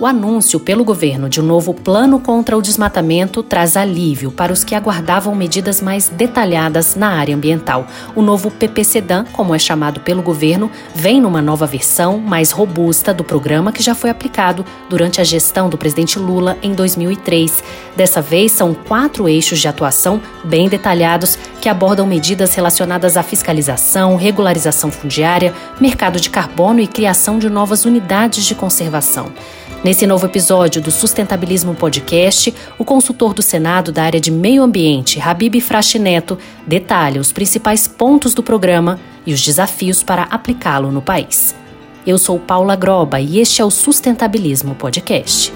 O anúncio pelo governo de um novo plano contra o desmatamento traz alívio para os que aguardavam medidas mais detalhadas na área ambiental. O novo PPCDAN, como é chamado pelo governo, vem numa nova versão mais robusta do programa que já foi aplicado durante a gestão do presidente Lula em 2003. Dessa vez, são quatro eixos de atuação bem detalhados que abordam medidas relacionadas à fiscalização, regularização fundiária, mercado de carbono e criação de novas unidades de conservação. Nesse novo episódio do Sustentabilismo Podcast, o consultor do Senado da área de Meio Ambiente, Habib Frache Neto, detalha os principais pontos do programa e os desafios para aplicá-lo no país. Eu sou Paula Groba e este é o Sustentabilismo Podcast.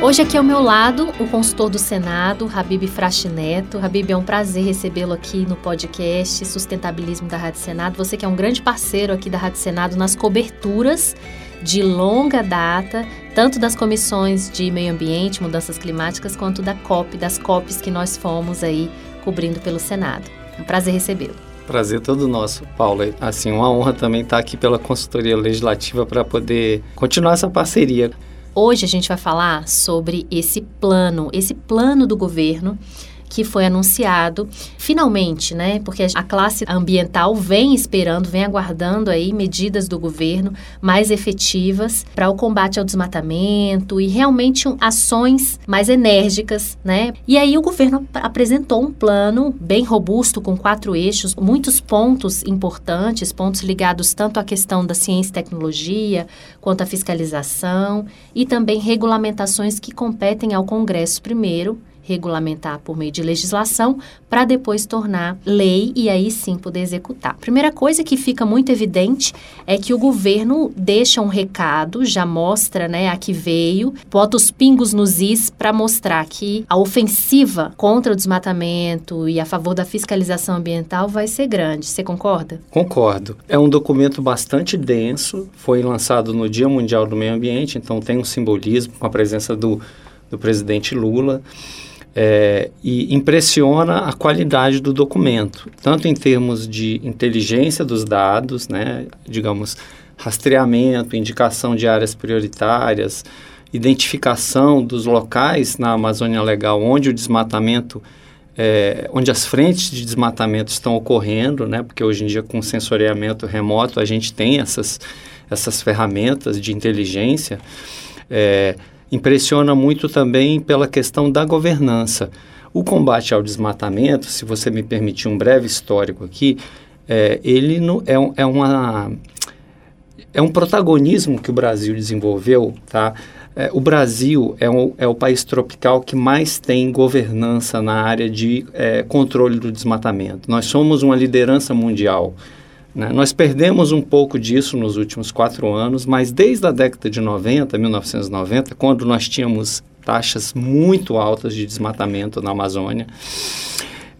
Hoje aqui ao meu lado, o consultor do Senado, Habib Frache Neto. Habib, é um prazer recebê-lo aqui no podcast Sustentabilismo da Rádio Senado. Você que é um grande parceiro aqui da Rádio Senado nas coberturas de longa data, tanto das comissões de meio ambiente, mudanças climáticas, quanto da COP, das COPs que nós fomos aí cobrindo pelo Senado. Um prazer recebê-lo. Prazer todo nosso, Paulo. Assim, uma honra também estar aqui pela consultoria legislativa para poder continuar essa parceria. Hoje a gente vai falar sobre esse plano, esse plano do governo que foi anunciado finalmente, né? Porque a classe ambiental vem esperando, vem aguardando aí medidas do governo mais efetivas para o combate ao desmatamento e realmente ações mais enérgicas, né? E aí o governo apresentou um plano bem robusto com quatro eixos, muitos pontos importantes, pontos ligados tanto à questão da ciência e tecnologia quanto à fiscalização e também regulamentações que competem ao Congresso primeiro regulamentar por meio de legislação para depois tornar lei e aí sim poder executar. Primeira coisa que fica muito evidente é que o governo deixa um recado, já mostra, né, a que veio, bota os pingos nos is para mostrar que a ofensiva contra o desmatamento e a favor da fiscalização ambiental vai ser grande. Você concorda? Concordo. É um documento bastante denso, foi lançado no Dia Mundial do Meio Ambiente, então tem um simbolismo com a presença do, do presidente Lula é, e impressiona a qualidade do documento, tanto em termos de inteligência dos dados, né, digamos, rastreamento, indicação de áreas prioritárias, identificação dos locais na Amazônia Legal onde o desmatamento, é, onde as frentes de desmatamento estão ocorrendo, né, porque hoje em dia com sensoriamento remoto a gente tem essas, essas ferramentas de inteligência. É, impressiona muito também pela questão da governança. O combate ao desmatamento, se você me permitir um breve histórico aqui, é, ele no, é, é, uma, é um protagonismo que o Brasil desenvolveu, tá? É, o Brasil é, um, é o país tropical que mais tem governança na área de é, controle do desmatamento. Nós somos uma liderança mundial. Né? Nós perdemos um pouco disso nos últimos quatro anos, mas desde a década de 90, 1990, quando nós tínhamos taxas muito altas de desmatamento na Amazônia,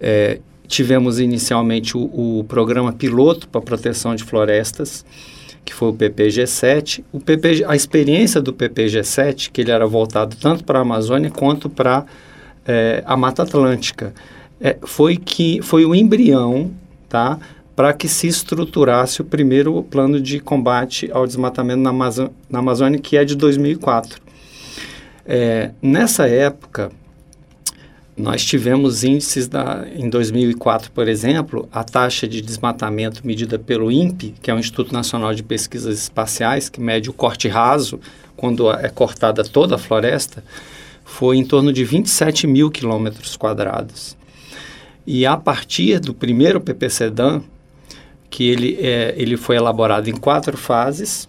é, tivemos inicialmente o, o programa piloto para proteção de florestas, que foi o PPG-7. O PPG, a experiência do PPG-7, que ele era voltado tanto para a Amazônia quanto para é, a Mata Atlântica, é, foi que foi o embrião, tá? Para que se estruturasse o primeiro plano de combate ao desmatamento na, na Amazônia, que é de 2004. É, nessa época, nós tivemos índices da, em 2004, por exemplo, a taxa de desmatamento medida pelo INPE, que é o Instituto Nacional de Pesquisas Espaciais, que mede o corte raso, quando é cortada toda a floresta, foi em torno de 27 mil quilômetros quadrados. E a partir do primeiro PPCDAN, que ele, é, ele foi elaborado em quatro fases.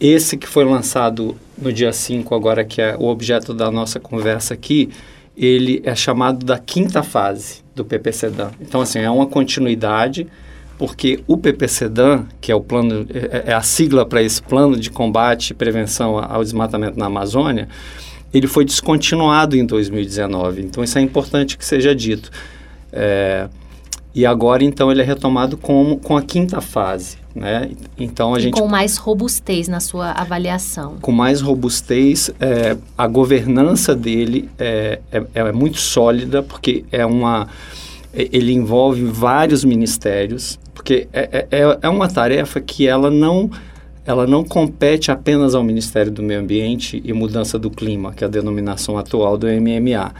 Esse que foi lançado no dia 5, agora que é o objeto da nossa conversa aqui, ele é chamado da quinta fase do PPCDAN. Então, assim, é uma continuidade, porque o PPCDAN, que é o plano, é, é a sigla para esse plano de combate e prevenção ao desmatamento na Amazônia, ele foi descontinuado em 2019. Então, isso é importante que seja dito. É, e agora, então, ele é retomado com, com a quinta fase, né? Então, a e gente... com mais robustez na sua avaliação. Com mais robustez, é, a governança dele é, é, é muito sólida, porque é uma... É, ele envolve vários ministérios, porque é, é, é, é uma tarefa que ela não ela não compete apenas ao Ministério do Meio Ambiente e Mudança do Clima, que é a denominação atual do MMA.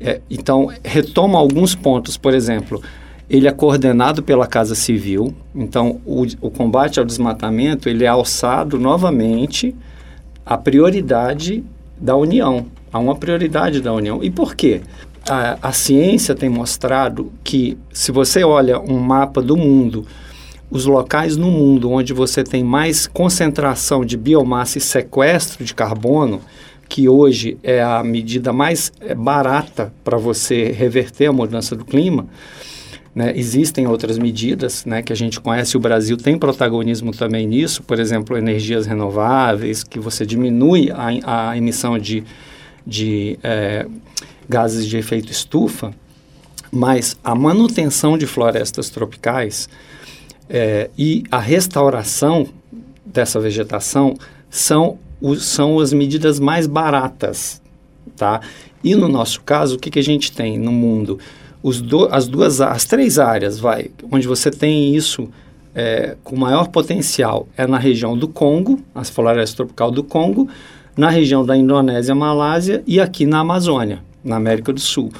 É, então, retoma alguns pontos, por exemplo, ele é coordenado pela Casa Civil, então o, o combate ao desmatamento ele é alçado novamente à prioridade da União, a uma prioridade da União. E por quê? A, a ciência tem mostrado que, se você olha um mapa do mundo, os locais no mundo onde você tem mais concentração de biomassa e sequestro de carbono, que hoje é a medida mais é, barata para você reverter a mudança do clima, né? Existem outras medidas né, que a gente conhece, o Brasil tem protagonismo também nisso, por exemplo, energias renováveis, que você diminui a, a emissão de, de é, gases de efeito estufa, mas a manutenção de florestas tropicais é, e a restauração dessa vegetação são, os, são as medidas mais baratas, tá? E no nosso caso, o que, que a gente tem no mundo? Do, as duas, as três áreas, vai, onde você tem isso é, com maior potencial é na região do Congo, as florestas tropical do Congo, na região da Indonésia, Malásia e aqui na Amazônia, na América do Sul.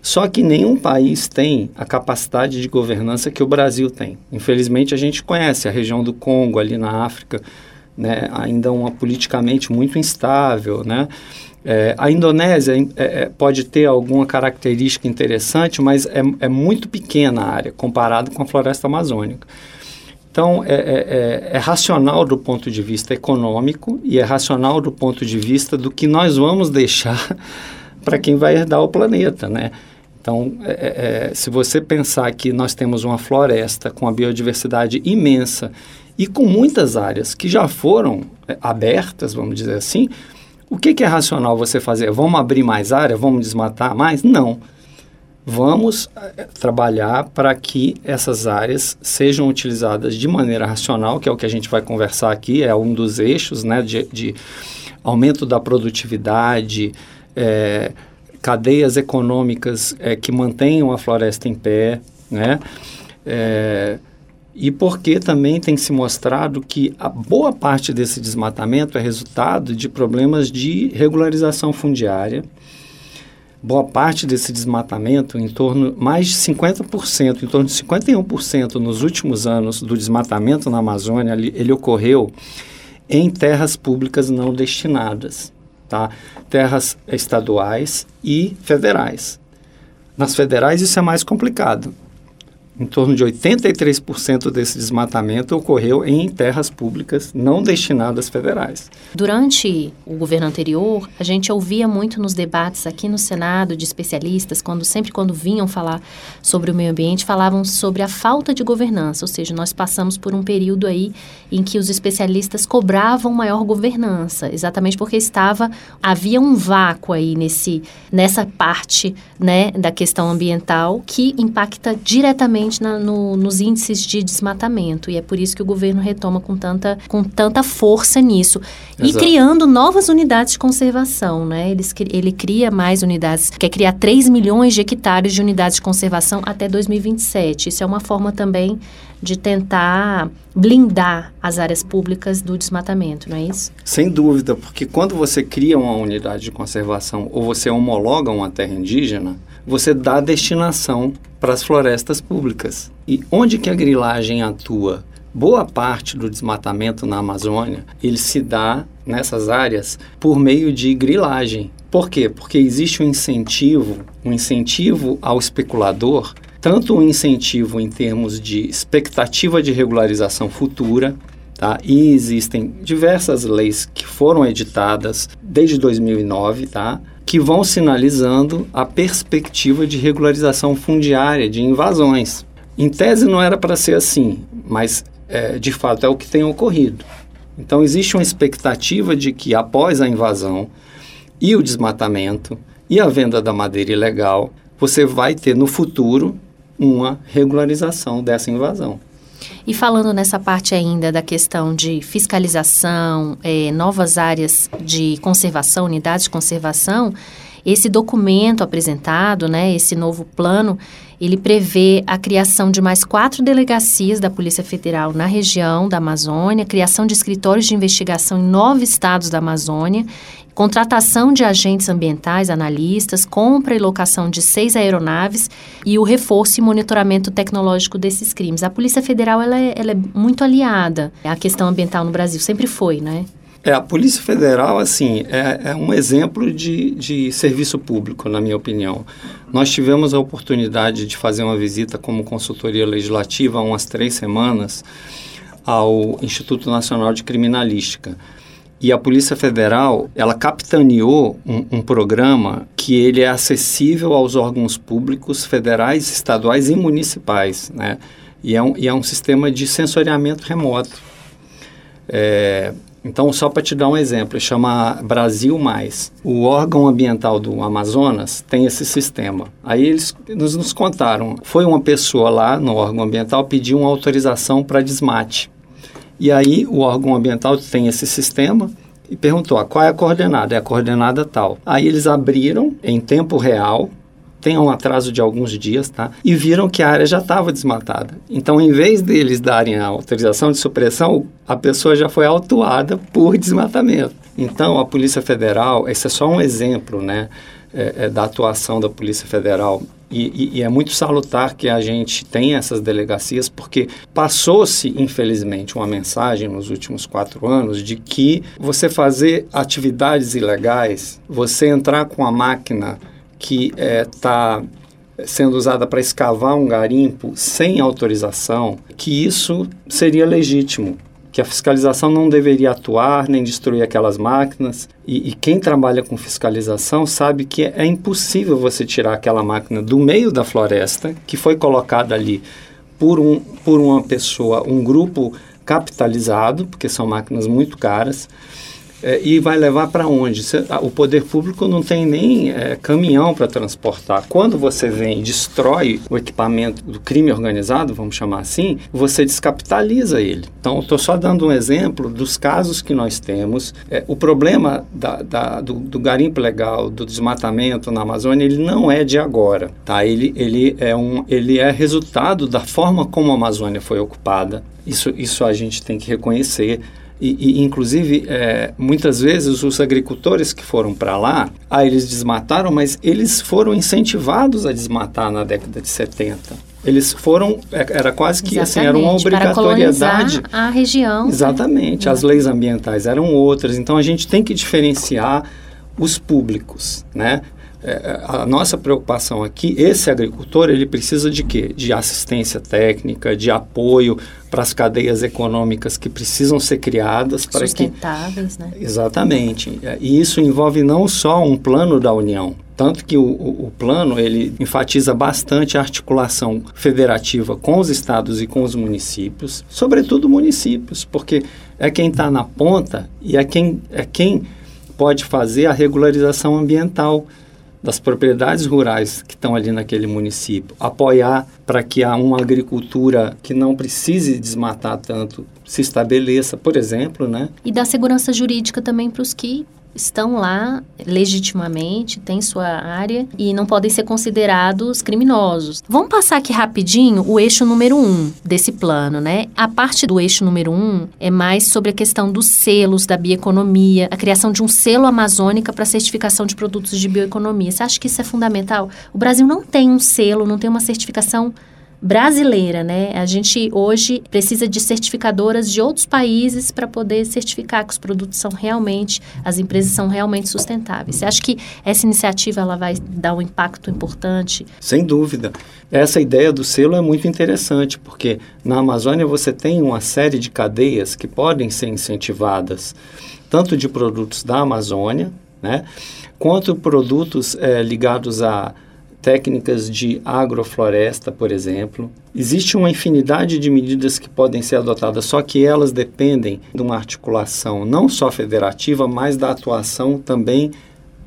Só que nenhum país tem a capacidade de governança que o Brasil tem. Infelizmente, a gente conhece a região do Congo, ali na África, né, ainda uma politicamente muito instável, né? É, a Indonésia é, é, pode ter alguma característica interessante, mas é, é, muito pequena a área comparado com a floresta amazônica. Então, é, é, é, racional do ponto de vista econômico e é racional do ponto de vista do que nós vamos deixar para quem vai herdar o planeta, né? Então, é, é, se você pensar que nós temos uma floresta com uma biodiversidade imensa e com muitas áreas que já foram é, abertas, vamos dizer assim, o que, que, é racional você fazer? Vamos abrir mais área? Vamos desmatar mais? Não. Vamos é, trabalhar para que essas áreas sejam utilizadas de maneira racional, que é o que a gente vai conversar aqui, é um dos eixos né, de, de aumento da produtividade, é, cadeias econômicas é, que mantenham a floresta em pé, né? É, e porque também tem se mostrado que a boa parte desse desmatamento é resultado de problemas de regularização fundiária. Boa parte desse desmatamento, em torno mais de 50%, em torno de 51% nos últimos anos do desmatamento na Amazônia, ele, ele ocorreu em terras públicas não destinadas tá? terras estaduais e federais. Nas federais isso é mais complicado em torno de 83% desse desmatamento ocorreu em terras públicas não destinadas federais. Durante o governo anterior, a gente ouvia muito nos debates aqui no Senado de especialistas, quando sempre quando vinham falar sobre o meio ambiente, falavam sobre a falta de governança, ou seja, nós passamos por um período aí em que os especialistas cobravam maior governança, exatamente porque estava havia um vácuo aí nesse nessa parte, né, da questão ambiental que impacta diretamente na, no, nos índices de desmatamento. E é por isso que o governo retoma com tanta, com tanta força nisso. Exato. E criando novas unidades de conservação, né? Ele, ele cria mais unidades, quer criar 3 milhões de hectares de unidades de conservação até 2027. Isso é uma forma também de tentar blindar as áreas públicas do desmatamento, não é isso? Sem dúvida, porque quando você cria uma unidade de conservação ou você homologa uma terra indígena, você dá destinação para as florestas públicas. E onde que a grilagem atua? Boa parte do desmatamento na Amazônia, ele se dá nessas áreas por meio de grilagem. Por quê? Porque existe um incentivo, um incentivo ao especulador, tanto um incentivo em termos de expectativa de regularização futura, Tá? E existem diversas leis que foram editadas desde 2009, tá? Que vão sinalizando a perspectiva de regularização fundiária, de invasões. Em tese não era para ser assim, mas é, de fato é o que tem ocorrido. Então existe uma expectativa de que após a invasão e o desmatamento e a venda da madeira ilegal, você vai ter no futuro uma regularização dessa invasão. E falando nessa parte ainda da questão de fiscalização, é, novas áreas de conservação, unidades de conservação, Esse documento apresentado, né, esse novo plano, ele prevê a criação de mais quatro delegacias da Polícia Federal na região da Amazônia, criação de escritórios de investigação em nove estados da Amazônia, contratação de agentes ambientais, analistas, compra e locação de seis aeronaves e o reforço e monitoramento tecnológico desses crimes. A Polícia Federal ela é, ela é muito aliada à questão ambiental no Brasil, sempre foi, né? É, a Polícia Federal, assim, é, é, um exemplo de, de serviço público, na minha opinião. Nós tivemos a oportunidade de fazer uma visita como consultoria legislativa há umas três semanas ao Instituto Nacional de Criminalística. E a Polícia Federal, ela capitaneou um, um, programa que ele é acessível aos órgãos públicos federais, estaduais e municipais, né? E é um, e é um sistema de sensoriamento remoto. É, então, só para te dar um exemplo, chama Brasil Mais. O órgão ambiental do Amazonas tem esse sistema. Aí eles nos, nos contaram, foi uma pessoa lá no órgão ambiental pedir uma autorização para desmate. E aí o órgão ambiental tem esse sistema e perguntou, ah, qual é a coordenada? É a coordenada tal. Aí eles abriram em tempo real tem um atraso de alguns dias, tá? E viram que a área já estava desmatada. Então, em vez deles darem a autorização de supressão, a pessoa já foi autuada por desmatamento. Então, a Polícia Federal, esse é só um exemplo, né, é, é, da atuação da Polícia Federal. E, e, e, é muito salutar que a gente tenha essas delegacias, porque passou-se, infelizmente, uma mensagem nos últimos quatro anos de que você fazer atividades ilegais, você entrar com a máquina que está é, sendo usada para escavar um garimpo sem autorização, que isso seria legítimo, que a fiscalização não deveria atuar nem destruir aquelas máquinas. E, e quem trabalha com fiscalização sabe que é, impossível você tirar aquela máquina do meio da floresta, que foi colocada ali por, um, por uma pessoa, um grupo capitalizado, porque são máquinas muito caras, é, e vai levar para onde? o poder público não tem nem é, caminhão para transportar. Quando você vem e destrói o equipamento do crime organizado, vamos chamar assim, você descapitaliza ele. Então, estou só dando um exemplo dos casos que nós temos. É, o problema da, da, do, do, garimpo legal, do desmatamento na Amazônia, ele não é de agora. Tá? Ele, ele, é um, ele é resultado da forma como a Amazônia foi ocupada. Isso, isso a gente tem que reconhecer. E, e inclusive, é, muitas vezes os agricultores que foram para lá, ah, eles desmataram, mas eles foram incentivados a desmatar na década de 70 eles foram é, era quase que Exatamente, assim era uma obrigatoriedade. a região. Exatamente né? as leis ambientais eram outras. Então a gente tem que diferenciar os públicos né é, a nossa preocupação aqui, esse agricultor, ele precisa de quê? De assistência técnica, de apoio para as cadeias econômicas que precisam ser criadas para Sustentáveis, que... né? Exatamente. É, e isso envolve não só um plano da União, tanto que o, o, o, plano ele enfatiza bastante a articulação federativa com os estados e com os municípios, sobretudo municípios, porque é quem está na ponta e é quem, é quem pode fazer a regularização ambiental das propriedades rurais que estão ali naquele município, apoiar para que uma agricultura que não precise desmatar tanto se estabeleça, por exemplo, né? E dar segurança jurídica também para os que estão lá legitimamente, têm sua área e não podem ser considerados criminosos. Vamos passar aqui rapidinho o eixo número um desse plano, né? A parte do eixo número um é mais sobre a questão dos selos da bioeconomia, a criação de um selo amazônica para certificação de produtos de bioeconomia. Você acha que isso é fundamental? O Brasil não tem um selo, não tem uma certificação brasileira, né? A gente hoje precisa de certificadoras de outros países para poder certificar que os produtos são realmente, as empresas são realmente sustentáveis. Você acha que essa iniciativa ela vai dar um impacto importante? Sem dúvida. Essa ideia do selo é muito interessante, porque na Amazônia você tem uma série de cadeias que podem ser incentivadas, tanto de produtos da Amazônia, né, quanto produtos é, ligados a técnicas de agrofloresta, por exemplo. Existe uma infinidade de medidas que podem ser adotadas, só que elas dependem de uma articulação não só federativa, mas da atuação também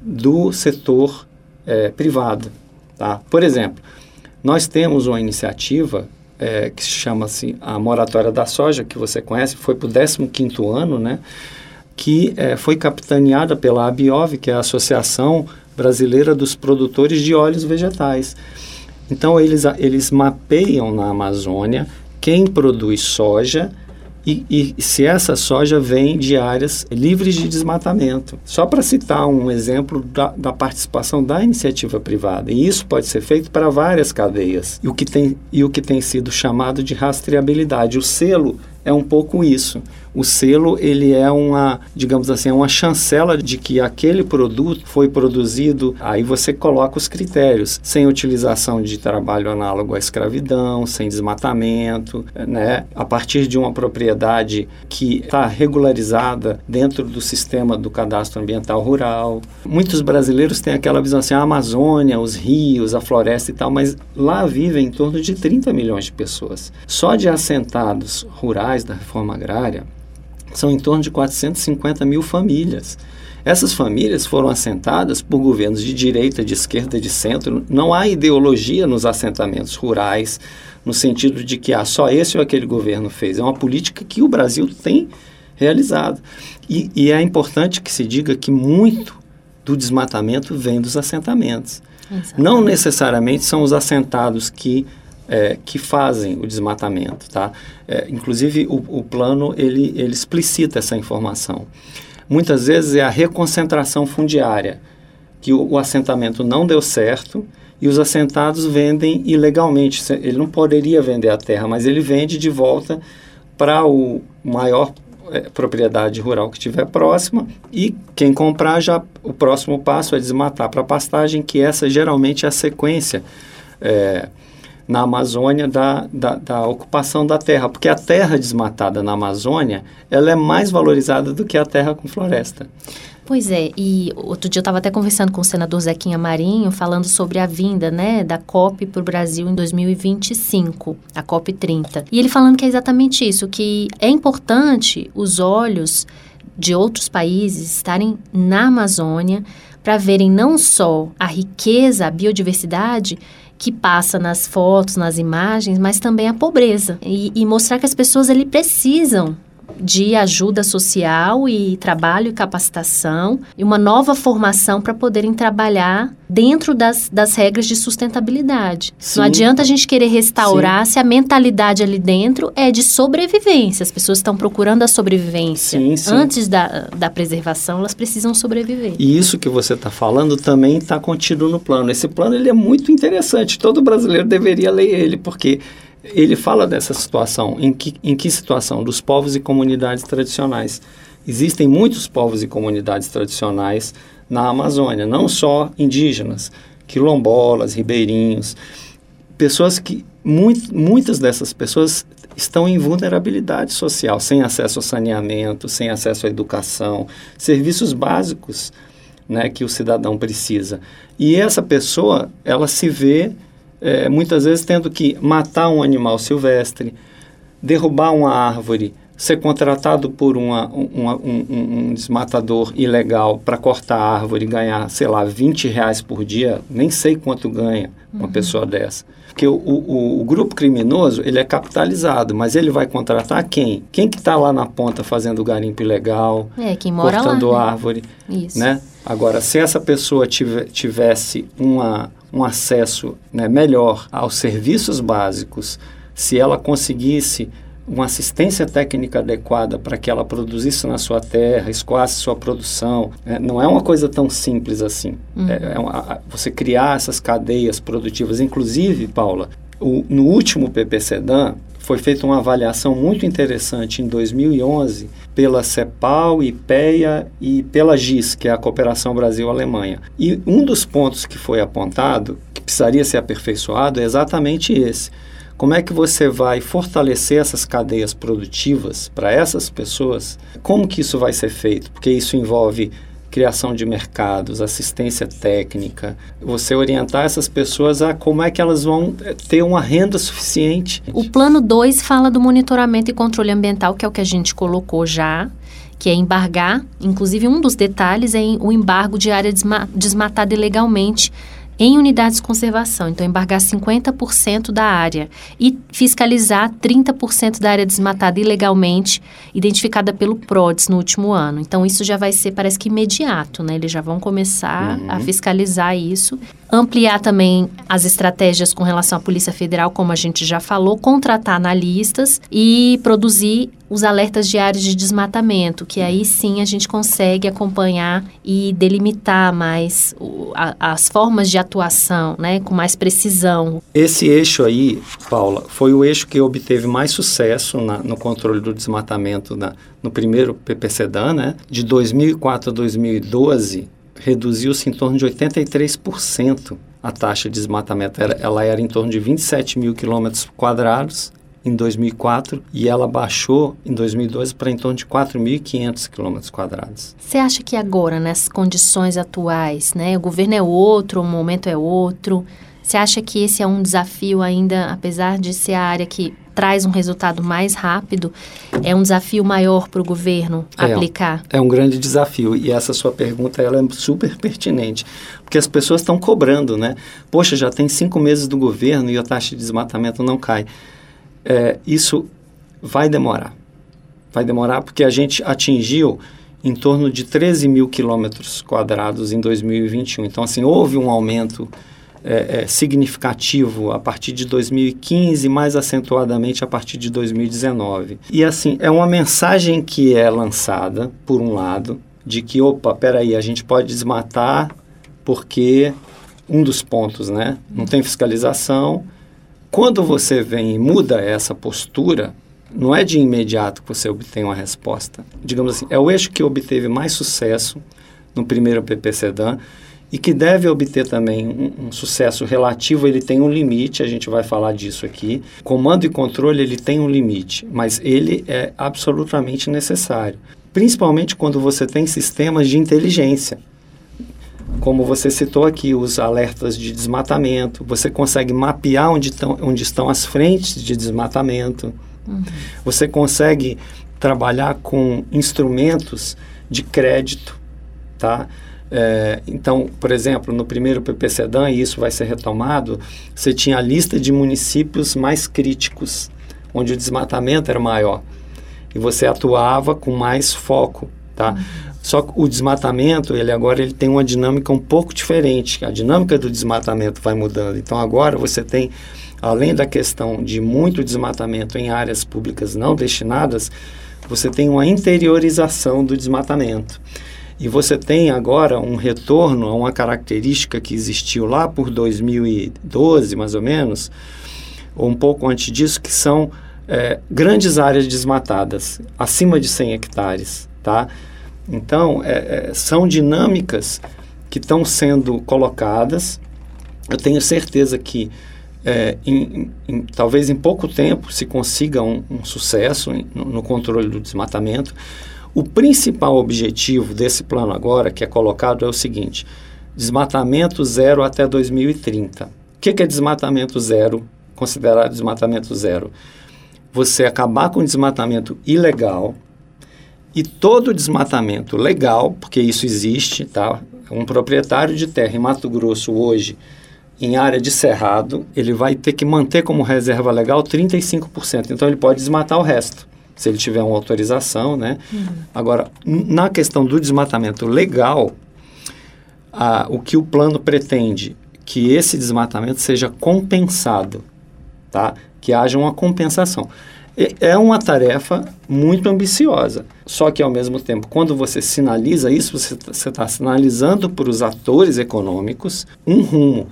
do setor é, privado. Tá? Por exemplo, nós temos uma iniciativa é, que chama-se a Moratória da Soja, que você conhece, foi para o 15º ano, né? que é, foi capitaneada pela ABIOV, que é a Associação Brasileira dos Produtores de Óleos Vegetais. Então, eles, eles mapeiam na Amazônia quem produz soja e, e, se essa soja vem de áreas livres de desmatamento. Só para citar um exemplo da, da, participação da iniciativa privada. E isso pode ser feito para várias cadeias. E o que tem, e o que tem sido chamado de rastreabilidade. O selo é um pouco isso. O selo, ele é uma, digamos assim, é uma chancela de que aquele produto foi produzido, aí você coloca os critérios, sem utilização de trabalho análogo à escravidão, sem desmatamento, né? A partir de uma propriedade que está regularizada dentro do sistema do cadastro ambiental rural. Muitos brasileiros têm aquela visão assim, a Amazônia, os rios, a floresta e tal, mas lá vivem em torno de 30 milhões de pessoas. Só de assentados rurais da reforma agrária, são em torno de 450 mil famílias. Essas famílias foram assentadas por governos de direita, de esquerda, de centro. Não há ideologia nos assentamentos rurais, no sentido de que ah, só esse ou aquele governo fez. É uma política que o Brasil tem realizado. E, e é importante que se diga que muito do desmatamento vem dos assentamentos. Exatamente. Não necessariamente são os assentados que é, que fazem o desmatamento, tá? É, inclusive o, o, plano ele, ele explicita essa informação. Muitas vezes é a reconcentração fundiária, que o, o assentamento não deu certo e os assentados vendem ilegalmente. Ele não poderia vender a terra, mas ele vende de volta para o maior é, propriedade rural que tiver próxima e quem comprar já o próximo passo é desmatar para pastagem, que essa geralmente é a sequência é, na Amazônia da, da, da, ocupação da terra, porque a terra desmatada na Amazônia ela é mais valorizada do que a terra com floresta. Pois é, e outro dia eu estava até conversando com o senador Zequinha Marinho, falando sobre a vinda né, da COP para o Brasil em 2025, a COP 30. E ele falando que é exatamente isso, que é importante os olhos de outros países estarem na Amazônia para verem não só a riqueza, a biodiversidade, que passa nas fotos, nas imagens, mas também a pobreza. E, e mostrar que as pessoas ali precisam de ajuda social e trabalho e capacitação e uma nova formação para poderem trabalhar dentro das, das regras de sustentabilidade. Sim. Não adianta a gente querer restaurar Sim. se a mentalidade ali dentro é de sobrevivência. As pessoas estão procurando a sobrevivência. Sim, Antes da, da preservação, elas precisam sobreviver. E isso que você está falando também está contido no plano. Esse plano ele é muito interessante. Todo brasileiro deveria ler ele, porque ele fala dessa situação. Em que, em que situação? Dos povos e comunidades tradicionais. Existem muitos povos e comunidades tradicionais na Amazônia, não só indígenas, quilombolas, ribeirinhos, pessoas que muito, muitas dessas pessoas estão em vulnerabilidade social, sem acesso ao saneamento, sem acesso à educação, serviços básicos, né, que o cidadão precisa. E essa pessoa, ela se vê é, muitas vezes tendo que matar um animal silvestre, derrubar uma árvore, ser contratado por uma, uma, um, um, desmatador ilegal para cortar a árvore e ganhar, sei lá, 20 reais por dia, nem sei quanto ganha uma uhum. pessoa dessa. Porque o, o, o, grupo criminoso, ele é capitalizado, mas ele vai contratar quem? Quem que está lá na ponta fazendo garimpo ilegal, é, cortando lá, né? árvore, Isso. né? Agora, se essa pessoa tivesse uma, um acesso né, melhor aos serviços básicos, se ela conseguisse uma assistência técnica adequada para que ela produzisse na sua terra, escoasse sua produção. É, não é uma coisa tão simples assim. Uhum. É, é uma, você criar essas cadeias produtivas. Inclusive, Paula, o, no último PPCDAN, foi feita uma avaliação muito interessante em 2011 pela CEPAL, IPEA e pela GIS, que é a Cooperação Brasil-Alemanha. E um dos pontos que foi apontado, que precisaria ser aperfeiçoado, é exatamente esse. Como é que você vai fortalecer essas cadeias produtivas para essas pessoas? Como que isso vai ser feito? Porque isso envolve criação de mercados, assistência técnica, você orientar essas pessoas a como é que elas vão eh, ter uma renda suficiente. O plano 2 fala do monitoramento e controle ambiental, que é o que a gente colocou já, que é embargar, inclusive um dos detalhes é o embargo de área desma desmatada ilegalmente em unidades de conservação, então embargar 50% da área e fiscalizar 30% da área desmatada ilegalmente, identificada pelo PRODES no último ano. Então isso já vai ser, parece que imediato, né? Eles já vão começar uhum. a fiscalizar isso. Ampliar também as estratégias com relação à Polícia Federal, como a gente já falou, contratar analistas e produzir os alertas diários de desmatamento, que aí sim a gente consegue acompanhar e delimitar mais o, a, as formas de atuação, né, com mais precisão. Esse eixo aí, Paula, foi o eixo que obteve mais sucesso na, no controle do desmatamento na, no primeiro PPCDAN, né? De 2004 a 2012, reduziu-se em torno de 83% a taxa de desmatamento. Ela, ela era em torno de 27 mil quilômetros quadrados em 2004 e ela baixou em 2012 para em torno de 4.500 quilômetros quadrados. Você acha que agora, nessas condições atuais, né, o governo é outro, o momento é outro, você acha que esse é um desafio ainda, apesar de ser a área que traz um resultado mais rápido, é um desafio maior para o governo é, aplicar? É um grande desafio e essa sua pergunta ela é super pertinente, porque as pessoas estão cobrando, né? Poxa, já tem cinco meses do governo e a taxa de desmatamento não cai é, isso vai demorar. Vai demorar porque a gente atingiu em torno de 13 mil quilômetros quadrados em 2021. Então, assim, houve um aumento é, é, significativo a partir de 2015, mais acentuadamente a partir de 2019. E, assim, é uma mensagem que é lançada, por um lado, de que, opa, peraí, a gente pode desmatar porque um dos pontos, né? Não tem fiscalização, quando você vem e muda essa postura, não é de imediato que você obtém uma resposta. Digamos assim, é o eixo que obteve mais sucesso no primeiro PPCDAN e que deve obter também um, um, sucesso relativo, ele tem um limite, a gente vai falar disso aqui. Comando e controle, ele tem um limite, mas ele é absolutamente necessário. Principalmente quando você tem sistemas de inteligência como você citou aqui, os alertas de desmatamento, você consegue mapear onde, tão, onde estão as frentes de desmatamento, uhum. você consegue trabalhar com instrumentos de crédito, tá? É, então, por exemplo, no primeiro PPCDAN, e isso vai ser retomado, você tinha a lista de municípios mais críticos, onde o desmatamento era maior, e você atuava com mais foco, tá? Uhum. Só que o desmatamento, ele agora ele tem uma dinâmica um pouco diferente. A dinâmica do desmatamento vai mudando. Então agora você tem, além da questão de muito desmatamento em áreas públicas não destinadas, você tem uma interiorização do desmatamento. E você tem agora um retorno a uma característica que existiu lá por 2012, mais ou menos, ou um pouco antes disso, que são é, grandes áreas desmatadas, acima de 100 hectares, tá? Então, é, é, são dinâmicas que estão sendo colocadas. Eu tenho certeza que, é, em, em, talvez em pouco tempo, se consiga um, um sucesso no, no, controle do desmatamento. O principal objetivo desse plano agora, que é colocado, é o seguinte: desmatamento zero até 2030. O que, que é desmatamento zero? Considerado desmatamento zero? Você acabar com o desmatamento ilegal, e todo desmatamento legal, porque isso existe, tá? Um proprietário de terra em Mato Grosso hoje, em área de cerrado, ele vai ter que manter como reserva legal 35%. Então ele pode desmatar o resto, se ele tiver uma autorização, né? Uhum. Agora, na questão do desmatamento legal, a, o que o plano pretende que esse desmatamento seja compensado, tá? Que haja uma compensação. É uma tarefa muito ambiciosa. Só que, ao mesmo tempo, quando você sinaliza isso, você está tá sinalizando para os atores econômicos um rumo.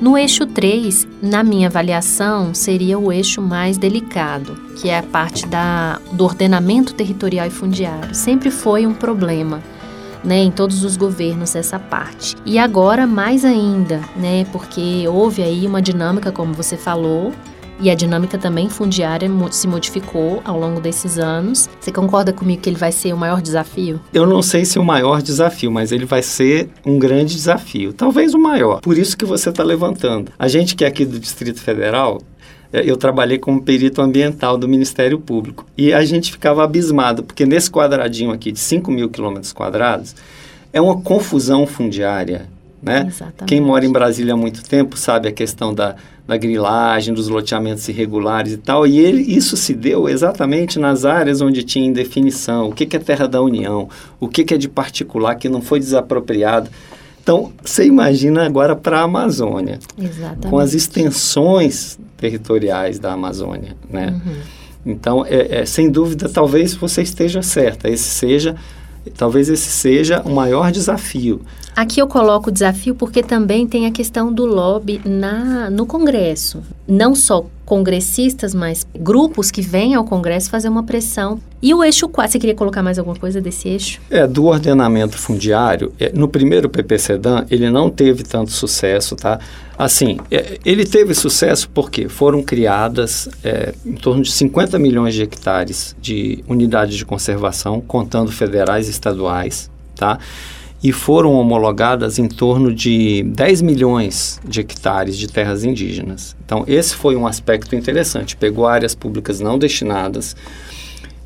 No eixo 3, na minha avaliação, seria o eixo mais delicado, que é a parte da, do ordenamento territorial e fundiário. Sempre foi um problema. Né, em todos os governos essa parte. E agora mais ainda, né, porque houve aí uma dinâmica, como você falou, e a dinâmica também fundiária se modificou ao longo desses anos. Você concorda comigo que ele vai ser o maior desafio? Eu não sei se o maior desafio, mas ele vai ser um grande desafio. Talvez o maior. Por isso que você está levantando. A gente que é aqui do Distrito Federal, é, eu trabalhei como perito ambiental do Ministério Público. E a gente ficava abismado, porque nesse quadradinho aqui de 5 mil quilômetros quadrados, é uma confusão fundiária Né? Exatamente. Quem mora em Brasília há muito tempo sabe a questão da, da grilagem, dos loteamentos irregulares e tal. E ele, isso se deu exatamente nas áreas onde tinha indefinição. O que, que é terra da União? O que, que é de particular que não foi desapropriado? Então, você imagina agora para a Amazônia, Exatamente. com as extensões territoriais da Amazônia, né? Uhum. Então, é, é, sem dúvida, talvez você esteja certa. Esse seja, talvez esse seja o maior desafio. Aqui eu coloco o desafio porque também tem a questão do lobby na, no Congresso. Não só congressistas, mas grupos que vêm ao Congresso fazer uma pressão. E o eixo 4, você queria colocar mais alguma coisa desse eixo? É, do ordenamento fundiário, é, no primeiro PPCDAN, ele não teve tanto sucesso, tá? Assim, é, ele teve sucesso porque foram criadas é, em torno de 50 milhões de hectares de unidades de conservação, contando federais e estaduais, tá? E foram homologadas em torno de 10 milhões de hectares de terras indígenas. Então, esse foi um aspecto interessante. Pegou áreas públicas não destinadas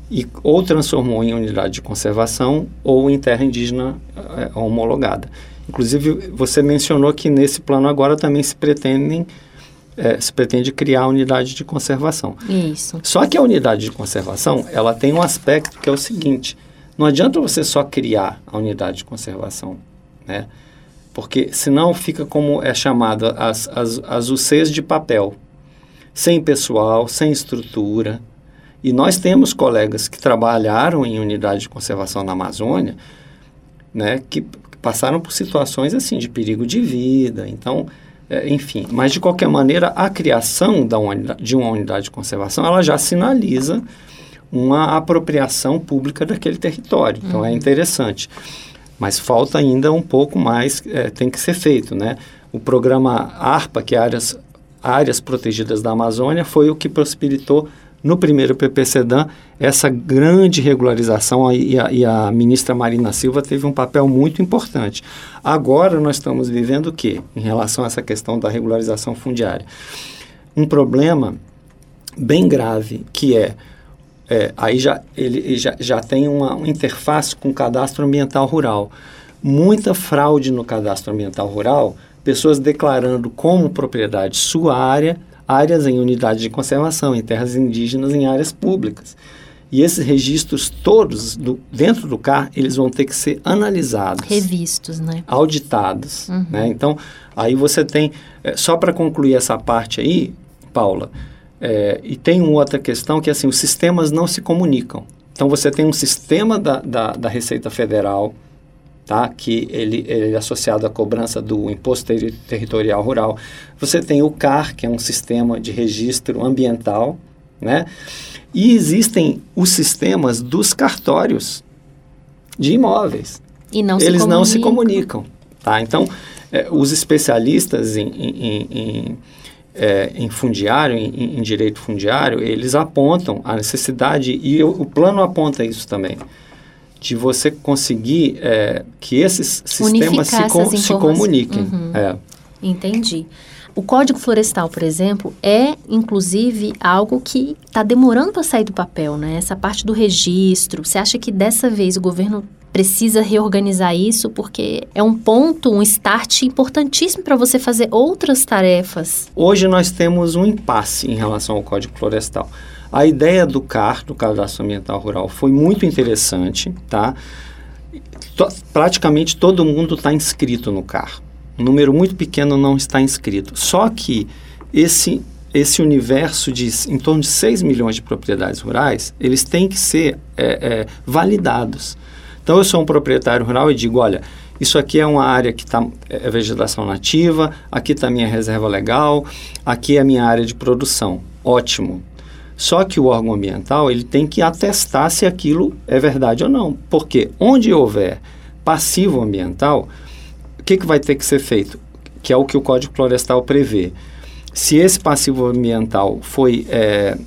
e ou transformou em unidade de conservação ou em terra indígena é, homologada. Inclusive, você mencionou que nesse plano agora também se pretendem é, se pretende criar a unidade de conservação. Isso. Só que a unidade de conservação, ela tem um aspecto que é o seguinte, não adianta você só criar a unidade de conservação, né? Porque senão fica como é chamada as, as, as UCs de papel, sem pessoal, sem estrutura. E nós temos colegas que trabalharam em unidade de conservação na Amazônia, né, que passaram por situações assim de perigo de vida. Então, é, enfim, mas de qualquer maneira, a criação da unidade, de uma unidade de conservação, ela já sinaliza uma apropriação pública daquele território. Então, é interessante. Mas falta ainda um pouco mais, é, tem que ser feito, né? O programa ARPA, que é Áreas, Áreas Protegidas da Amazônia, foi o que possibilitou no primeiro PPCDAN essa grande regularização e a, e a, ministra Marina Silva teve um papel muito importante. Agora nós estamos vivendo o quê em relação a essa questão da regularização fundiária? Um problema bem grave que é é, aí já, ele já, já tem uma, interface com o cadastro ambiental rural. Muita fraude no cadastro ambiental rural, pessoas declarando como propriedade sua área, áreas em unidade de conservação, em terras indígenas, em áreas públicas. E esses registros todos do, dentro do CAR, eles vão ter que ser analisados. Revistos, né? Auditados. Uhum. Né? Então, aí você tem... É, só para concluir essa parte aí, Paula, é, e tem uma outra questão que assim, os sistemas não se comunicam. Então você tem um sistema da, da, da Receita Federal, tá? que ele, ele, é associado à cobrança do Imposto ter Territorial Rural. Você tem o CAR, que é um sistema de registro ambiental, né? E existem os sistemas dos cartórios de imóveis. E não Eles não se comunicam, tá? Então, é, os especialistas em, em, em é, em fundiário, em, em, direito fundiário, eles apontam a necessidade, e o, o plano aponta isso também, de você conseguir é, que esses sistemas se, com, se, comuniquem. Uhum. É. Entendi. O Código Florestal, por exemplo, é inclusive algo que está demorando para sair do papel, né? Essa parte do registro. Você acha que dessa vez o governo precisa reorganizar isso porque é um ponto, um start importantíssimo para você fazer outras tarefas. Hoje nós temos um impasse em relação ao Código Florestal. A ideia do CAR, do Cadastro Ambiental Rural, foi muito interessante, tá? praticamente todo mundo está inscrito no CAR. Um número muito pequeno não está inscrito. Só que esse esse universo de em torno de 6 milhões de propriedades rurais, eles têm que ser é, é, validados. Então, eu sou um proprietário rural e digo, olha, isso aqui é uma área que está é, é vegetação nativa, aqui está a minha reserva legal, aqui é a minha área de produção. Ótimo. Só que o órgão ambiental ele tem que atestar se aquilo é verdade ou não. Porque onde houver passivo ambiental, o que, que vai ter que ser feito? Que é o que o Código Florestal prevê. Se esse passivo ambiental foi é,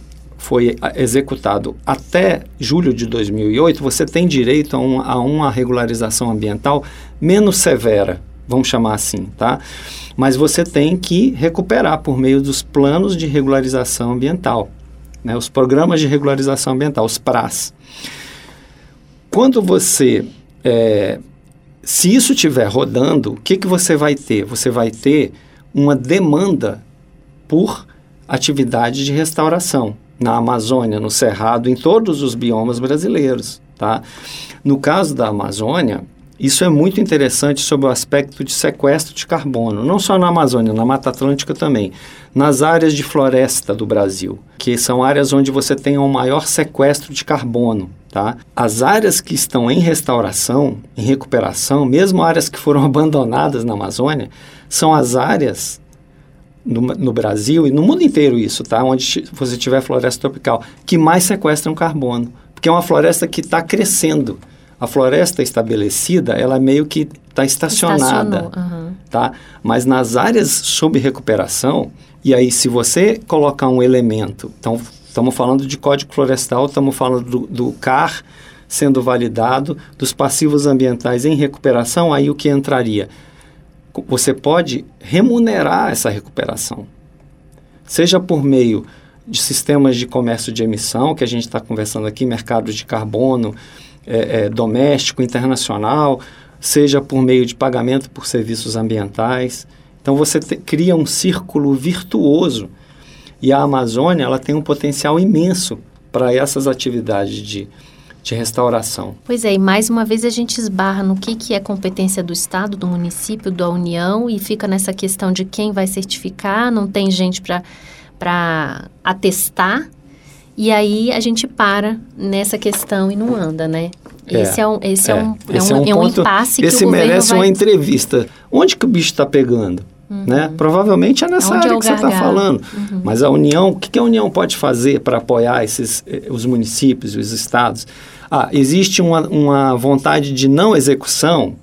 foi executado até julho de 2008, você tem direito a, um, a uma regularização ambiental menos severa, vamos chamar assim, tá? Mas você tem que recuperar por meio dos planos de regularização ambiental, né? os programas de regularização ambiental, os PRAS. Quando você é, se isso estiver rodando, o que, que você vai ter? Você vai ter uma demanda por atividade de restauração na Amazônia, no Cerrado, em todos os biomas brasileiros. Tá? No caso da Amazônia, isso é muito interessante sobre o aspecto de sequestro de carbono, não só na Amazônia, na Mata Atlântica também, nas áreas de floresta do Brasil, que são áreas onde você tem um maior sequestro de carbono. Tá? As áreas que estão em restauração, em recuperação, mesmo áreas que foram abandonadas na Amazônia, são as áreas no, no, Brasil e no mundo inteiro isso, tá? Onde você tiver floresta tropical, que mais sequestram carbono. Porque é uma floresta que está crescendo. A floresta estabelecida, ela meio que está estacionada, uhum. tá? Mas nas áreas sob recuperação, e aí se você colocar um elemento, então estamos falando de código florestal, estamos falando do, do CAR sendo validado, dos passivos ambientais em recuperação, aí o que entraria? Você pode remunerar essa recuperação, seja por meio de sistemas de comércio de emissão, que a gente está conversando aqui, mercado de carbono é, é, doméstico, internacional, seja por meio de pagamento por serviços ambientais. Então você te, cria um círculo virtuoso e a Amazônia ela tem um potencial imenso para essas atividades de de restauração. Pois é, e mais uma vez a gente esbarra no que, que é competência do Estado, do município, da União e fica nessa questão de quem vai certificar, não tem gente para atestar. E aí a gente para nessa questão e não anda, né? É, esse é um, esse é, é um, é um, é um, é um ponto, impasse esse que o merece vai... uma entrevista. Onde que o bicho está pegando? Uhum. Né? Provavelmente é nessa Onde área é que você está falando. Uhum. Mas a União, o que, que a União pode fazer para apoiar esses, eh, os municípios, os estados? Ah, existe uma, uma vontade de não execução,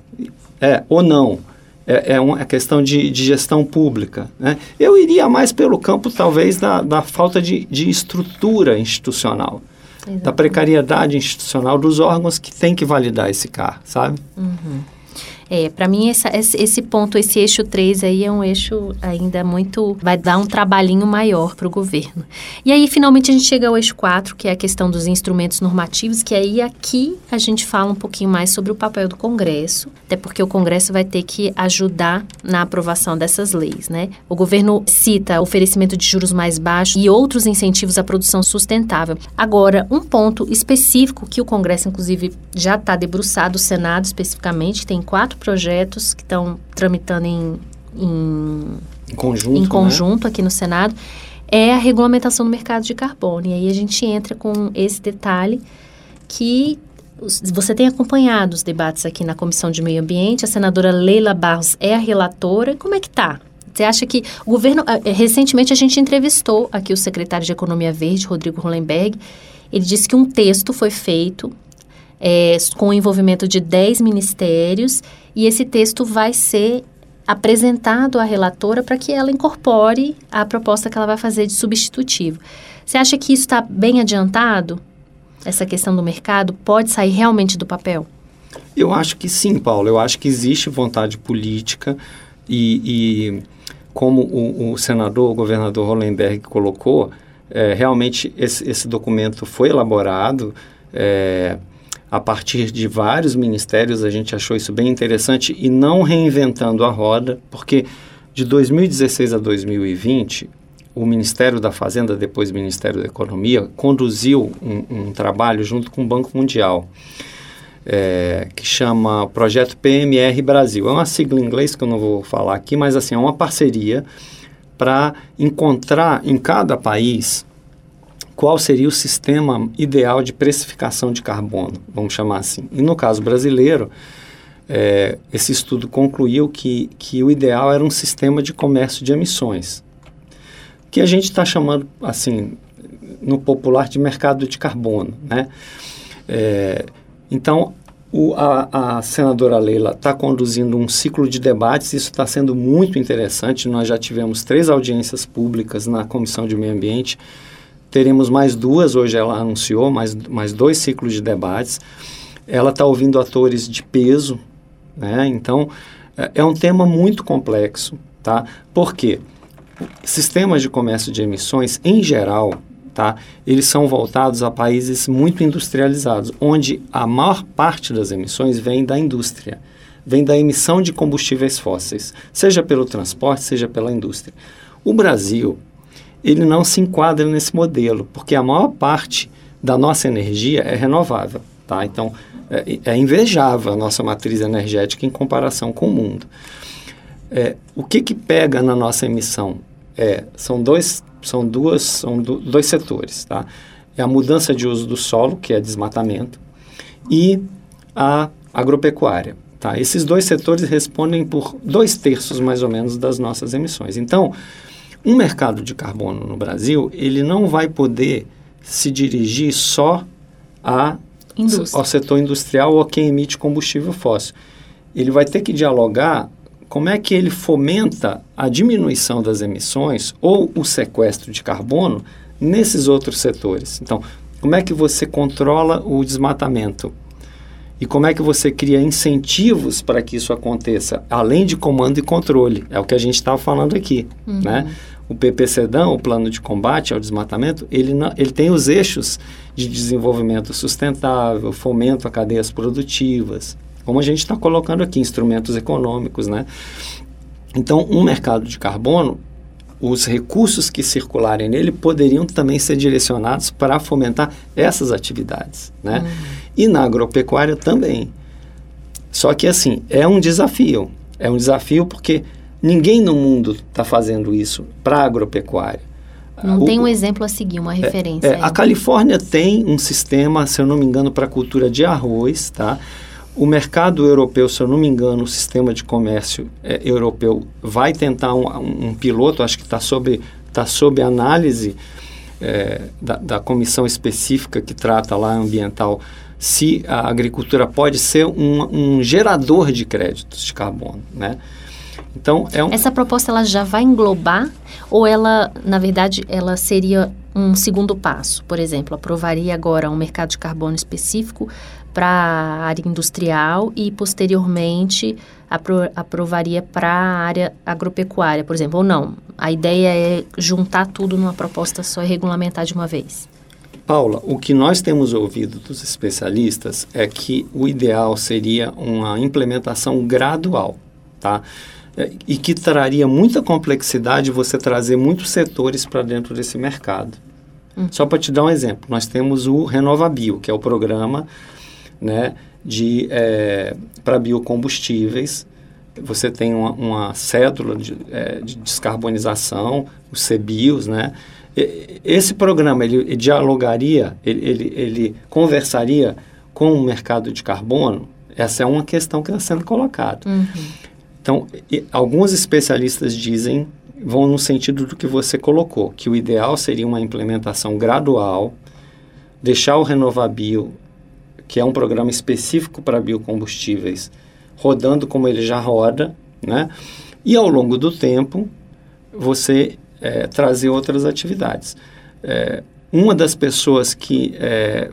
é, ou não. É, é uma questão de, de gestão pública. Né? Eu iria mais pelo campo, talvez, da, da falta de, de estrutura institucional. Exatamente. Da precariedade institucional dos órgãos que têm que validar esse CAR, sabe? Uhum. É, para mim essa, esse ponto, esse eixo 3 aí é um eixo ainda muito vai dar um trabalhinho maior para o governo. E aí finalmente a gente chega ao eixo 4, que é a questão dos instrumentos normativos, que aí aqui a gente fala um pouquinho mais sobre o papel do Congresso, até porque o Congresso vai ter que ajudar na aprovação dessas leis, né? O governo cita oferecimento de juros mais baixos e outros incentivos à produção sustentável. Agora, um ponto específico que o Congresso inclusive já está debruçado, o Senado especificamente, tem quatro projetos que estão tramitando em, em, em conjunto, em né? conjunto né? aqui no Senado, é a regulamentação do mercado de carbono. E aí a gente entra com esse detalhe que você tem acompanhado os debates aqui na Comissão de Meio Ambiente, a senadora Leila Barros é a relatora. Como é que está? Você acha que o governo. Eh, recentemente a gente entrevistou aqui o secretário de Economia Verde, Rodrigo Hollenberg. Ele disse que um texto foi feito é, com o envolvimento de 10 ministérios, e esse texto vai ser apresentado à relatora para que ela incorpore a proposta que ela vai fazer de substitutivo. Você acha que isso está bem adiantado? Essa questão do mercado pode sair realmente do papel? Eu acho que sim, Paulo. Eu acho que existe vontade política e, e como o, o, senador, o governador Hollenberg colocou, é, realmente esse, esse, documento foi elaborado. É, a partir de vários ministérios, a gente achou isso bem interessante e não reinventando a roda, porque de 2016 a 2020, o Ministério da Fazenda, depois Ministério da Economia, conduziu um, um trabalho junto com o Banco Mundial, é, que chama Projeto PMR Brasil. É uma sigla em inglês que eu não vou falar aqui, mas assim, é uma parceria para encontrar em cada país qual seria o sistema ideal de precificação de carbono, vamos chamar assim. E no caso brasileiro, é, esse estudo concluiu que, que o ideal era um sistema de comércio de emissões, que a gente está chamando, assim, no popular de mercado de carbono, né? É, então, o, a, a, senadora Leila está conduzindo um ciclo de debates, isso está sendo muito interessante. Nós já tivemos três audiências públicas na Comissão de Meio Ambiente, Teremos mais duas, hoje ela anunciou, mais, mais dois ciclos de debates. Ela está ouvindo atores de peso, né? Então, é, é um tema muito complexo, tá? Por quê? Sistemas de comércio de emissões, em geral, tá? Eles são voltados a países muito industrializados, onde a maior parte das emissões vem da indústria. vem da emissão de combustíveis fósseis, seja pelo transporte, seja pela indústria. O Brasil, ele não se enquadra nesse modelo, porque a maior parte da nossa energia é renovável, tá? Então, é, é invejável a nossa matriz energética em comparação com o mundo. É, o que que pega na nossa emissão? É, são dois, são duas, são do, dois setores, tá? É a mudança de uso do solo, que é desmatamento, e a agropecuária. Tá? Esses dois setores respondem por dois terços, mais ou menos, das nossas emissões. Então, um mercado de carbono no Brasil, ele não vai poder se dirigir só a, ao setor industrial ou a quem emite combustível fóssil. Ele vai ter que dialogar como é que ele fomenta a diminuição das emissões ou o sequestro de carbono nesses outros setores. Então, como é que você controla o desmatamento? E como é que você cria incentivos para que isso aconteça, além de comando e controle? É o que a gente estava falando aqui, uhum. né? O PPCDAM, o Plano de Combate ao Desmatamento, ele, não, ele tem os eixos de desenvolvimento sustentável, fomento a cadeias produtivas, como a gente está colocando aqui, instrumentos econômicos, né? Então, um mercado de carbono, os recursos que circularem nele poderiam também ser direcionados para fomentar essas atividades, né? Uhum. E na agropecuária também. Só que, assim, é um desafio. É um desafio porque ninguém no mundo está fazendo isso para agropecuária. Não o, tem um exemplo a seguir, uma é, referência. É, é, a Califórnia tem um sistema, se eu não me engano, para a cultura de arroz, tá? O mercado europeu, se eu não me engano, o sistema de comércio é, europeu vai tentar um, um, um, piloto, acho que está sob, tá sob análise é, da, da, comissão específica que trata lá ambiental, se a agricultura pode ser um, um gerador de créditos de carbono, né? Então, é um... Essa proposta ela já vai englobar ou ela, na verdade, ela seria um segundo passo? Por exemplo, aprovaria agora um mercado de carbono específico para a área industrial e, posteriormente, apro aprovaria para a área agropecuária, por exemplo, ou não? A ideia é juntar tudo numa proposta só e regulamentar de uma vez? Paula, o que nós temos ouvido dos especialistas é que o ideal seria uma implementação gradual, tá? E que traria muita complexidade você trazer muitos setores para dentro desse mercado. Hum. Só para te dar um exemplo, nós temos o RenovaBio, que é o programa né, de é, para biocombustíveis. Você tem uma, uma cédula de, é, de, descarbonização, os CBIOS, né? E, esse programa ele, ele dialogaria, ele, ele, ele, conversaria com o mercado de carbono. Essa é uma questão que está sendo colocada. Uhum. Então, alguns especialistas dizem vão no sentido do que você colocou, que o ideal seria uma implementação gradual, deixar o Renovabil que é um programa específico para biocombustíveis, rodando como ele já roda, né? E ao longo do tempo, você é, trazer outras atividades. É, uma das pessoas que é,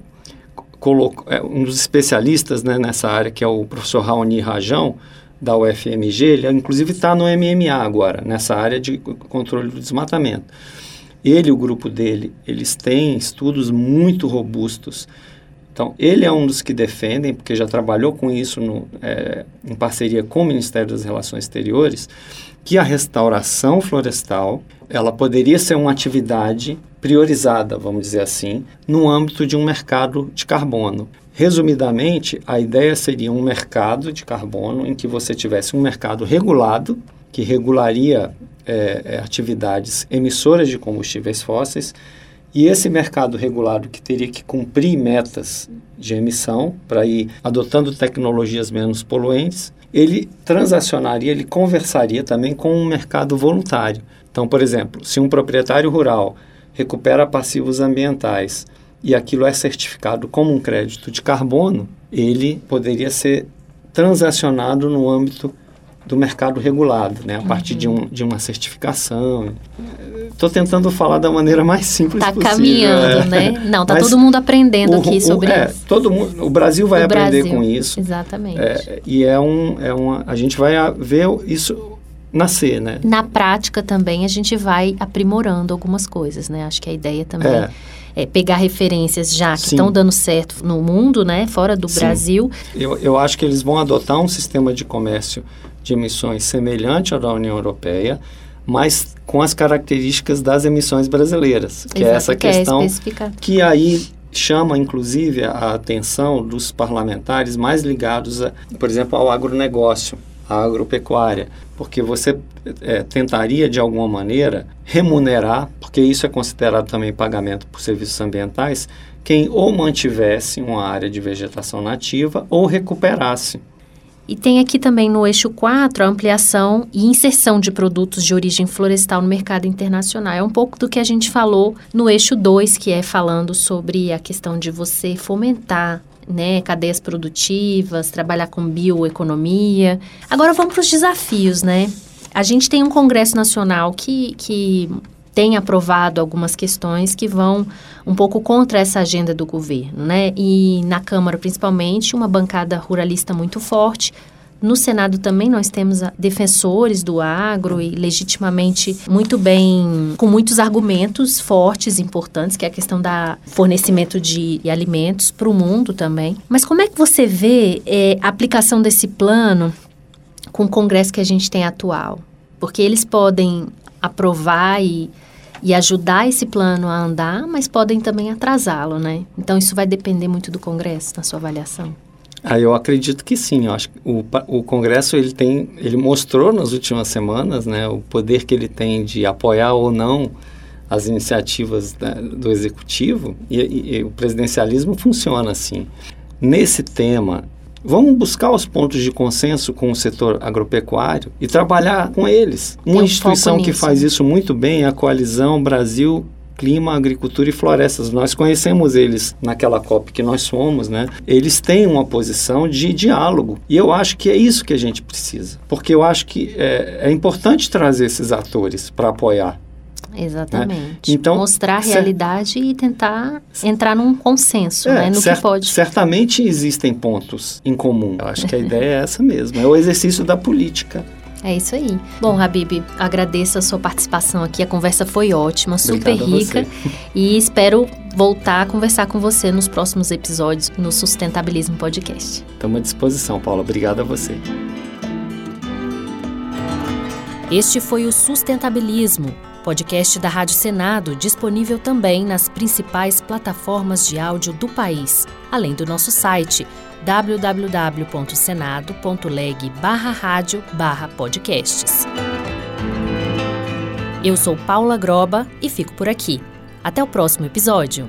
colocou, é, um dos especialistas né, nessa área, que é o professor Raoni Rajão, da UFMG, ele inclusive está no MMA agora, nessa área de controle do desmatamento. Ele o grupo dele, eles têm estudos muito robustos então, ele é um dos que defendem, porque já trabalhou com isso no, é, em parceria com o Ministério das Relações Exteriores, que a restauração florestal ela poderia ser uma atividade priorizada, vamos dizer assim, no âmbito de um mercado de carbono. Resumidamente, a ideia seria um mercado de carbono em que você tivesse um mercado regulado, que regularia é, é atividades emissoras de combustíveis fósseis, e esse mercado regulado que teria que cumprir metas de emissão para ir adotando tecnologias menos poluentes, ele transacionaria, ele conversaria também com um mercado voluntário. Então, por exemplo, se um proprietário rural recupera passivos ambientais e aquilo é certificado como um crédito de carbono, ele poderia ser transacionado no âmbito do mercado regulado, né? a uhum. partir de, um, de uma certificação. Estou tentando falar da maneira mais simples tá possível. Está caminhando, é. né? Não, está todo mundo aprendendo o, aqui sobre é, isso. Todo mundo, o Brasil vai o aprender Brasil, com isso. Exatamente. É, e é um, é uma, a gente vai ver isso nascer, né? Na prática também a gente vai aprimorando algumas coisas, né? Acho que a ideia também é, é, pegar referências já que estão dando certo no mundo, né, fora do Sim. Brasil. Eu, eu acho que eles vão adotar um sistema de comércio de emissões semelhante ao da União Europeia, mas com as características das emissões brasileiras, que é Exato, é essa que questão é que aí chama inclusive a atenção dos parlamentares mais ligados, a, por exemplo, ao agronegócio, à agropecuária, porque você é, tentaria de alguma maneira remunerar, porque isso é considerado também pagamento por serviços ambientais, quem ou mantivesse uma área de vegetação nativa ou recuperasse. E tem aqui também no eixo 4 a ampliação e inserção de produtos de origem florestal no mercado internacional. É um pouco do que a gente falou no eixo 2, que é falando sobre a questão de você fomentar né, cadeias produtivas, trabalhar com bioeconomia. Agora vamos para os desafios, né? A gente tem um Congresso Nacional que, que tem aprovado algumas questões que vão um pouco contra essa agenda do governo, né? E na Câmara, principalmente, uma bancada ruralista muito forte. No Senado também nós temos defensores do agro e legitimamente muito bem, com muitos argumentos fortes, importantes, que é a questão da fornecimento de alimentos para o mundo também. Mas como é que você vê é, a aplicação desse plano com o Congresso que a gente tem atual? Porque eles podem aprovar e e ajudar esse plano a andar, mas podem também atrasá-lo, né? Então isso vai depender muito do Congresso, na sua avaliação. Ah, eu acredito que sim. Eu acho que o, o Congresso ele tem, ele mostrou nas últimas semanas, né, o poder que ele tem de apoiar ou não as iniciativas né, do executivo e, e, e o presidencialismo funciona assim. Nesse tema, Vamos buscar os pontos de consenso com o setor agropecuário e trabalhar com eles. Uma um instituição que faz isso muito bem é a Coalizão Brasil clima, agricultura e florestas. Nós conhecemos eles naquela COP que nós somos, né? Eles têm uma posição de diálogo. E eu acho que é isso que a gente precisa. Porque eu acho que é, é importante trazer esses atores para apoiar. Exatamente. Né? Então, Mostrar a realidade e tentar entrar num consenso, é, né? No que pode. Certamente existem pontos em comum. Eu acho que a ideia é essa mesmo. É o exercício da política. É isso aí. Bom, Habib, agradeço a sua participação aqui. A conversa foi ótima, super rica. E espero voltar a conversar com você nos próximos episódios no Sustentabilismo Podcast. Estamos à disposição, Paula. Obrigado a você. Este foi o Sustentabilismo podcast da Rádio Senado, disponível também nas principais plataformas de áudio do país, além do nosso site www.senado.leg/rádio/podcasts. Eu sou Paula Groba e fico por aqui. Até o próximo episódio.